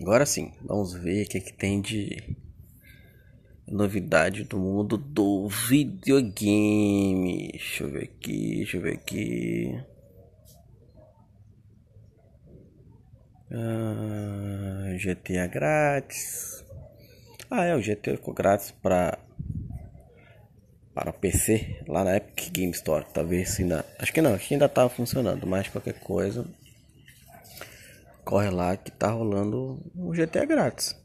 Agora sim, vamos ver o que, que tem de novidade do mundo do videogame. Deixa eu ver aqui, deixa eu ver aqui. Ah, GTA grátis. Ah, é, o GTA ficou grátis para para PC lá na Epic Game Store. Talvez ainda, acho que não, acho que ainda tava funcionando, mas qualquer coisa corre lá que tá rolando um GTA grátis.